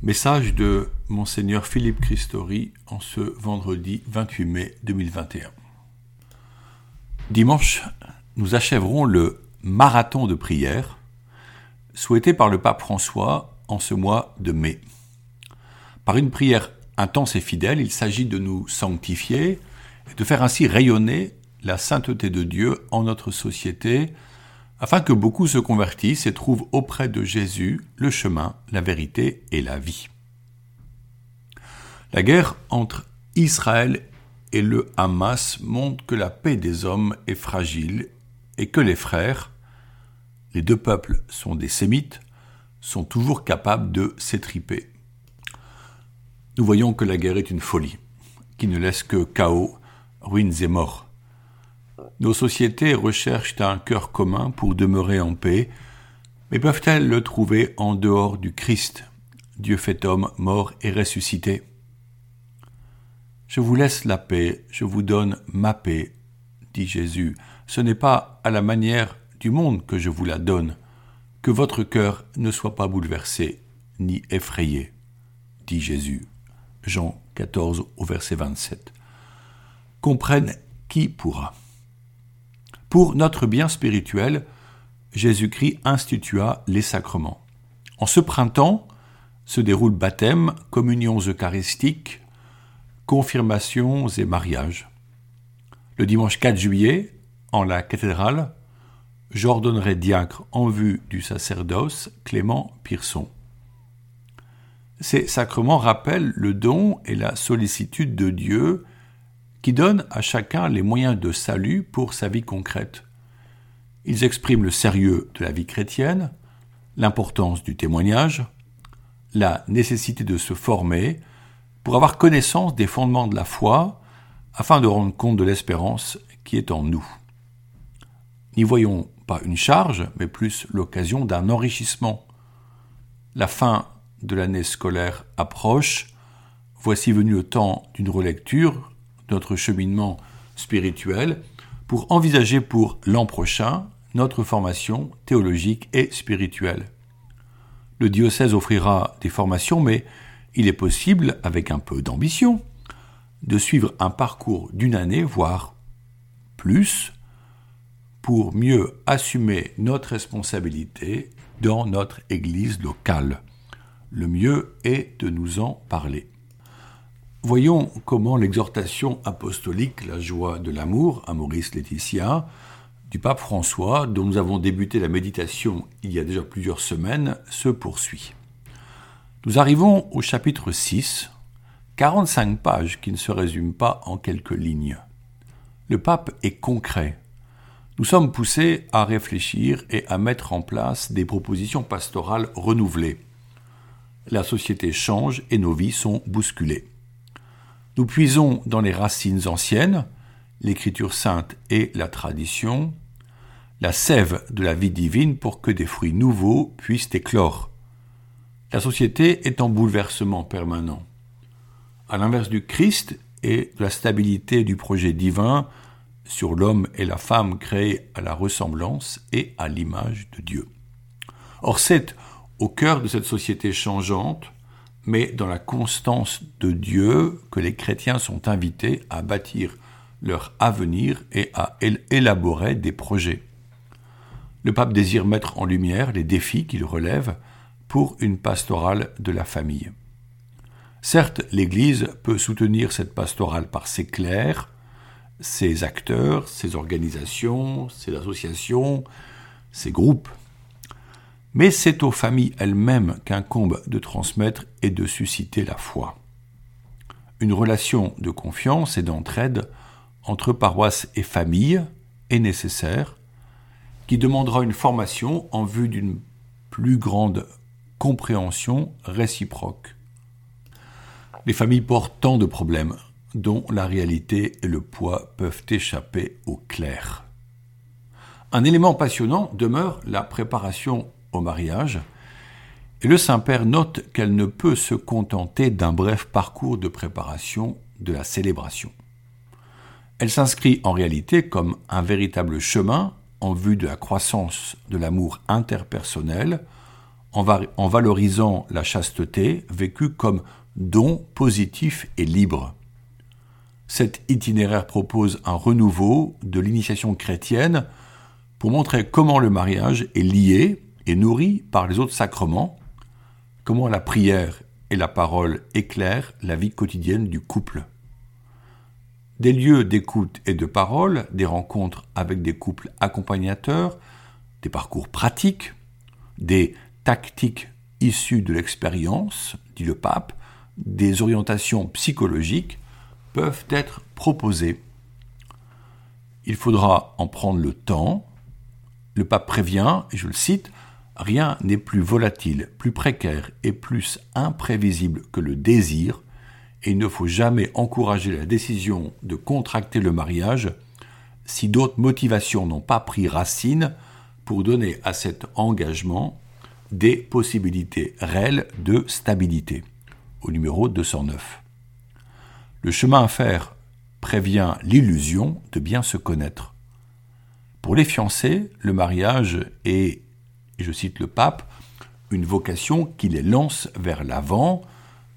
Message de Monseigneur Philippe Christori en ce vendredi 28 mai 2021. Dimanche, nous achèverons le marathon de prière souhaité par le pape François en ce mois de mai. Par une prière intense et fidèle, il s'agit de nous sanctifier et de faire ainsi rayonner la sainteté de Dieu en notre société afin que beaucoup se convertissent et trouvent auprès de Jésus le chemin, la vérité et la vie. La guerre entre Israël et le Hamas montre que la paix des hommes est fragile et que les frères, les deux peuples sont des sémites, sont toujours capables de s'étriper. Nous voyons que la guerre est une folie, qui ne laisse que chaos, ruines et morts. Nos sociétés recherchent un cœur commun pour demeurer en paix, mais peuvent-elles le trouver en dehors du Christ, Dieu fait homme, mort et ressuscité? Je vous laisse la paix, je vous donne ma paix, dit Jésus. Ce n'est pas à la manière du monde que je vous la donne, que votre cœur ne soit pas bouleversé ni effrayé, dit Jésus. Jean 14 au verset 27. Comprenne qui pourra. Pour notre bien spirituel, Jésus-Christ institua les sacrements. En ce printemps se déroulent baptême, communions eucharistiques, confirmations et mariages. Le dimanche 4 juillet, en la cathédrale, j'ordonnerai diacre en vue du sacerdoce Clément Pierson. Ces sacrements rappellent le don et la sollicitude de Dieu qui donne à chacun les moyens de salut pour sa vie concrète. Ils expriment le sérieux de la vie chrétienne, l'importance du témoignage, la nécessité de se former pour avoir connaissance des fondements de la foi afin de rendre compte de l'espérance qui est en nous. N'y voyons pas une charge, mais plus l'occasion d'un enrichissement. La fin de l'année scolaire approche, voici venu le temps d'une relecture notre cheminement spirituel pour envisager pour l'an prochain notre formation théologique et spirituelle. Le diocèse offrira des formations, mais il est possible, avec un peu d'ambition, de suivre un parcours d'une année, voire plus, pour mieux assumer notre responsabilité dans notre Église locale. Le mieux est de nous en parler. Voyons comment l'exhortation apostolique La joie de l'amour à Maurice Laetitia du pape François, dont nous avons débuté la méditation il y a déjà plusieurs semaines, se poursuit. Nous arrivons au chapitre 6, 45 pages qui ne se résument pas en quelques lignes. Le pape est concret. Nous sommes poussés à réfléchir et à mettre en place des propositions pastorales renouvelées. La société change et nos vies sont bousculées. Nous puisons dans les racines anciennes, l'écriture sainte et la tradition, la sève de la vie divine pour que des fruits nouveaux puissent éclore. La société est en bouleversement permanent. À l'inverse du Christ et de la stabilité du projet divin sur l'homme et la femme créés à la ressemblance et à l'image de Dieu. Or c'est au cœur de cette société changeante mais dans la constance de Dieu que les chrétiens sont invités à bâtir leur avenir et à élaborer des projets. Le pape désire mettre en lumière les défis qu'il relève pour une pastorale de la famille. Certes, l'Église peut soutenir cette pastorale par ses clercs, ses acteurs, ses organisations, ses associations, ses groupes. Mais c'est aux familles elles-mêmes qu'incombe de transmettre et de susciter la foi. Une relation de confiance et d'entraide entre paroisse et famille est nécessaire, qui demandera une formation en vue d'une plus grande compréhension réciproque. Les familles portent tant de problèmes dont la réalité et le poids peuvent échapper au clair. Un élément passionnant demeure la préparation au mariage, et le Saint-Père note qu'elle ne peut se contenter d'un bref parcours de préparation de la célébration. Elle s'inscrit en réalité comme un véritable chemin en vue de la croissance de l'amour interpersonnel en, valorisant la chasteté vécue comme don positif et libre. Cet itinéraire propose un renouveau de l'initiation chrétienne pour montrer comment le mariage est lié et nourri par les autres sacrements, comment la prière et la parole éclairent la vie quotidienne du couple. Des lieux d'écoute et de parole, des rencontres avec des couples accompagnateurs, des parcours pratiques, des tactiques issues de l'expérience, dit le pape, des orientations psychologiques peuvent être proposées. Il faudra en prendre le temps. Le pape prévient, et je le cite, Rien n'est plus volatile, plus précaire et plus imprévisible que le désir, et il ne faut jamais encourager la décision de contracter le mariage si d'autres motivations n'ont pas pris racine pour donner à cet engagement des possibilités réelles de stabilité. Au numéro 209. Le chemin à faire prévient l'illusion de bien se connaître. Pour les fiancés, le mariage est et je cite le pape, une vocation qui les lance vers l'avant,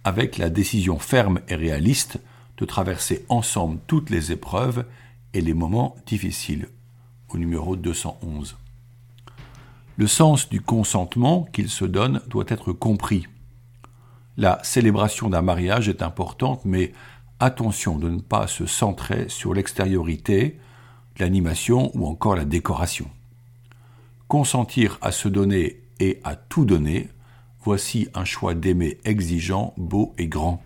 avec la décision ferme et réaliste de traverser ensemble toutes les épreuves et les moments difficiles, au numéro 211. Le sens du consentement qu'il se donne doit être compris. La célébration d'un mariage est importante, mais attention de ne pas se centrer sur l'extériorité, l'animation ou encore la décoration. Consentir à se donner et à tout donner, voici un choix d'aimer exigeant, beau et grand.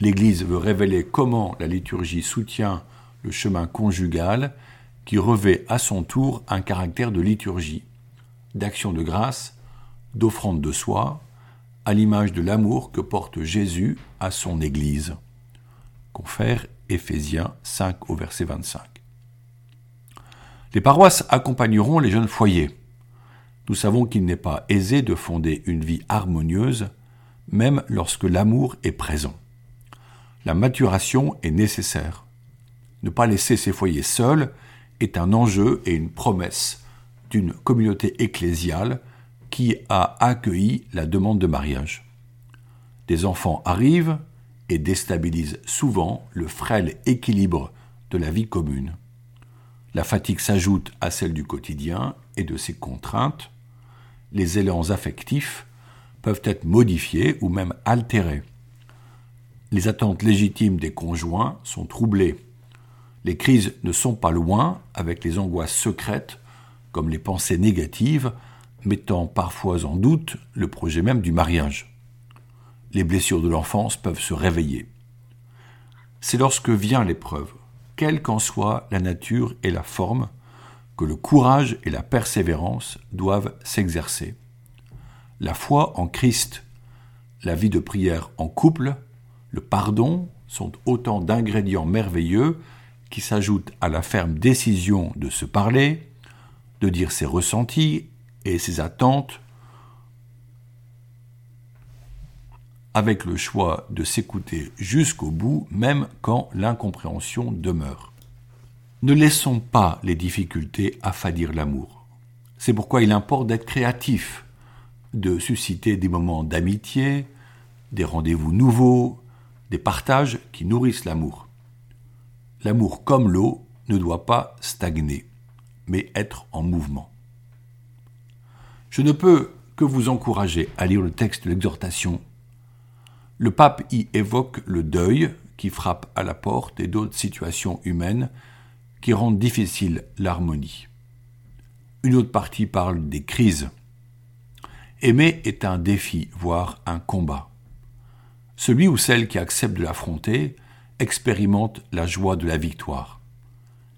L'Église veut révéler comment la liturgie soutient le chemin conjugal qui revêt à son tour un caractère de liturgie, d'action de grâce, d'offrande de soi, à l'image de l'amour que porte Jésus à son Église. Confère Éphésiens 5 au verset 25. Les paroisses accompagneront les jeunes foyers. Nous savons qu'il n'est pas aisé de fonder une vie harmonieuse, même lorsque l'amour est présent. La maturation est nécessaire. Ne pas laisser ces foyers seuls est un enjeu et une promesse d'une communauté ecclésiale qui a accueilli la demande de mariage. Des enfants arrivent et déstabilisent souvent le frêle équilibre de la vie commune. La fatigue s'ajoute à celle du quotidien et de ses contraintes. Les élans affectifs peuvent être modifiés ou même altérés. Les attentes légitimes des conjoints sont troublées. Les crises ne sont pas loin avec les angoisses secrètes comme les pensées négatives mettant parfois en doute le projet même du mariage. Les blessures de l'enfance peuvent se réveiller. C'est lorsque vient l'épreuve quelle qu'en soit la nature et la forme, que le courage et la persévérance doivent s'exercer. La foi en Christ, la vie de prière en couple, le pardon sont autant d'ingrédients merveilleux qui s'ajoutent à la ferme décision de se parler, de dire ses ressentis et ses attentes, avec le choix de s'écouter jusqu'au bout, même quand l'incompréhension demeure. Ne laissons pas les difficultés affadir l'amour. C'est pourquoi il importe d'être créatif, de susciter des moments d'amitié, des rendez-vous nouveaux, des partages qui nourrissent l'amour. L'amour comme l'eau ne doit pas stagner, mais être en mouvement. Je ne peux que vous encourager à lire le texte de l'exhortation le pape y évoque le deuil qui frappe à la porte et d'autres situations humaines qui rendent difficile l'harmonie. Une autre partie parle des crises. Aimer est un défi, voire un combat. Celui ou celle qui accepte de l'affronter expérimente la joie de la victoire.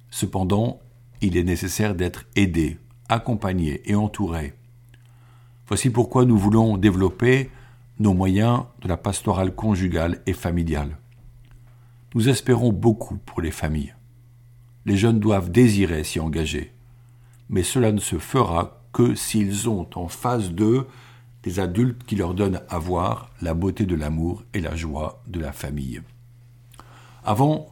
Cependant, il est nécessaire d'être aidé, accompagné et entouré. Voici pourquoi nous voulons développer nos moyens de la pastorale conjugale et familiale. Nous espérons beaucoup pour les familles. Les jeunes doivent désirer s'y engager, mais cela ne se fera que s'ils ont en face d'eux des adultes qui leur donnent à voir la beauté de l'amour et la joie de la famille. Avant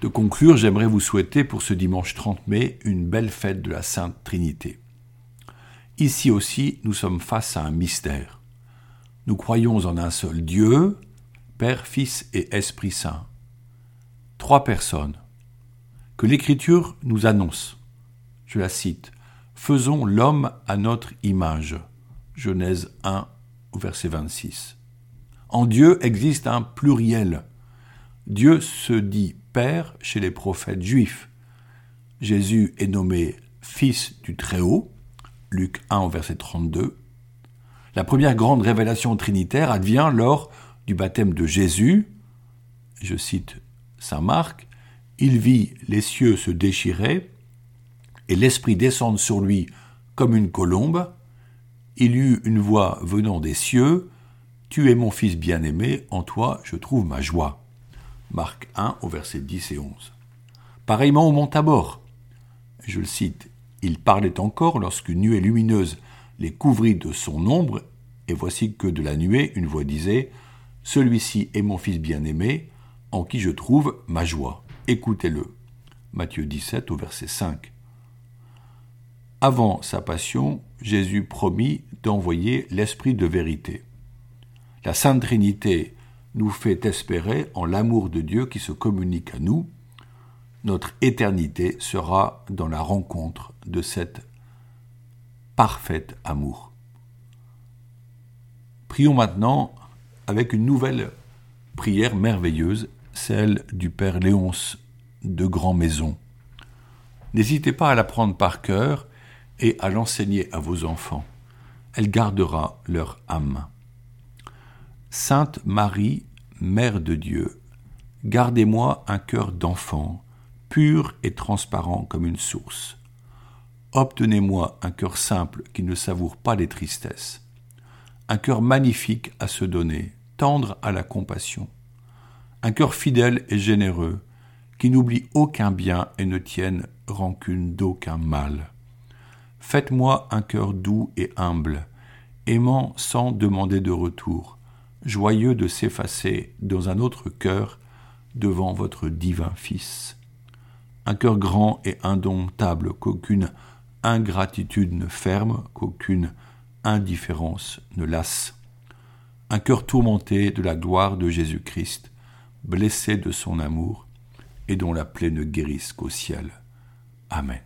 de conclure, j'aimerais vous souhaiter pour ce dimanche 30 mai une belle fête de la Sainte Trinité. Ici aussi, nous sommes face à un mystère. Nous croyons en un seul Dieu, Père, Fils et Esprit Saint. Trois personnes que l'Écriture nous annonce. Je la cite. Faisons l'homme à notre image. Genèse 1, verset 26. En Dieu existe un pluriel. Dieu se dit Père chez les prophètes juifs. Jésus est nommé Fils du Très-Haut. Luc 1, verset 32. La première grande révélation trinitaire advient lors du baptême de Jésus. Je cite Saint Marc. Il vit les cieux se déchirer et l'Esprit descendre sur lui comme une colombe. Il eut une voix venant des cieux. Tu es mon Fils bien-aimé, en toi je trouve ma joie. Marc 1 au verset 10 et 11. Pareillement au mont Tabor. Je le cite. Il parlait encore lorsqu'une nuée lumineuse les couvrit de son ombre, et voici que de la nuée une voix disait Celui-ci est mon Fils bien-aimé, en qui je trouve ma joie. Écoutez-le. Matthieu 17 au verset 5. Avant sa passion, Jésus promit d'envoyer l'Esprit de vérité. La Sainte Trinité nous fait espérer en l'amour de Dieu qui se communique à nous. Notre éternité sera dans la rencontre de cet parfait amour. Prions maintenant avec une nouvelle prière merveilleuse, celle du Père Léonce de Grand Maison. N'hésitez pas à la prendre par cœur et à l'enseigner à vos enfants. Elle gardera leur âme. Sainte Marie, Mère de Dieu, gardez-moi un cœur d'enfant, pur et transparent comme une source. Obtenez-moi un cœur simple qui ne savoure pas les tristesses, un cœur magnifique à se donner, tendre à la compassion, un cœur fidèle et généreux, qui n'oublie aucun bien et ne tienne rancune d'aucun mal. Faites-moi un cœur doux et humble, aimant sans demander de retour, joyeux de s'effacer dans un autre cœur devant votre divin Fils. Un cœur grand et indomptable qu'aucune ingratitude ne ferme, qu'aucune indifférence ne lasse. Un cœur tourmenté de la gloire de Jésus-Christ, blessé de son amour, et dont la plaie ne guérisse qu'au ciel. Amen.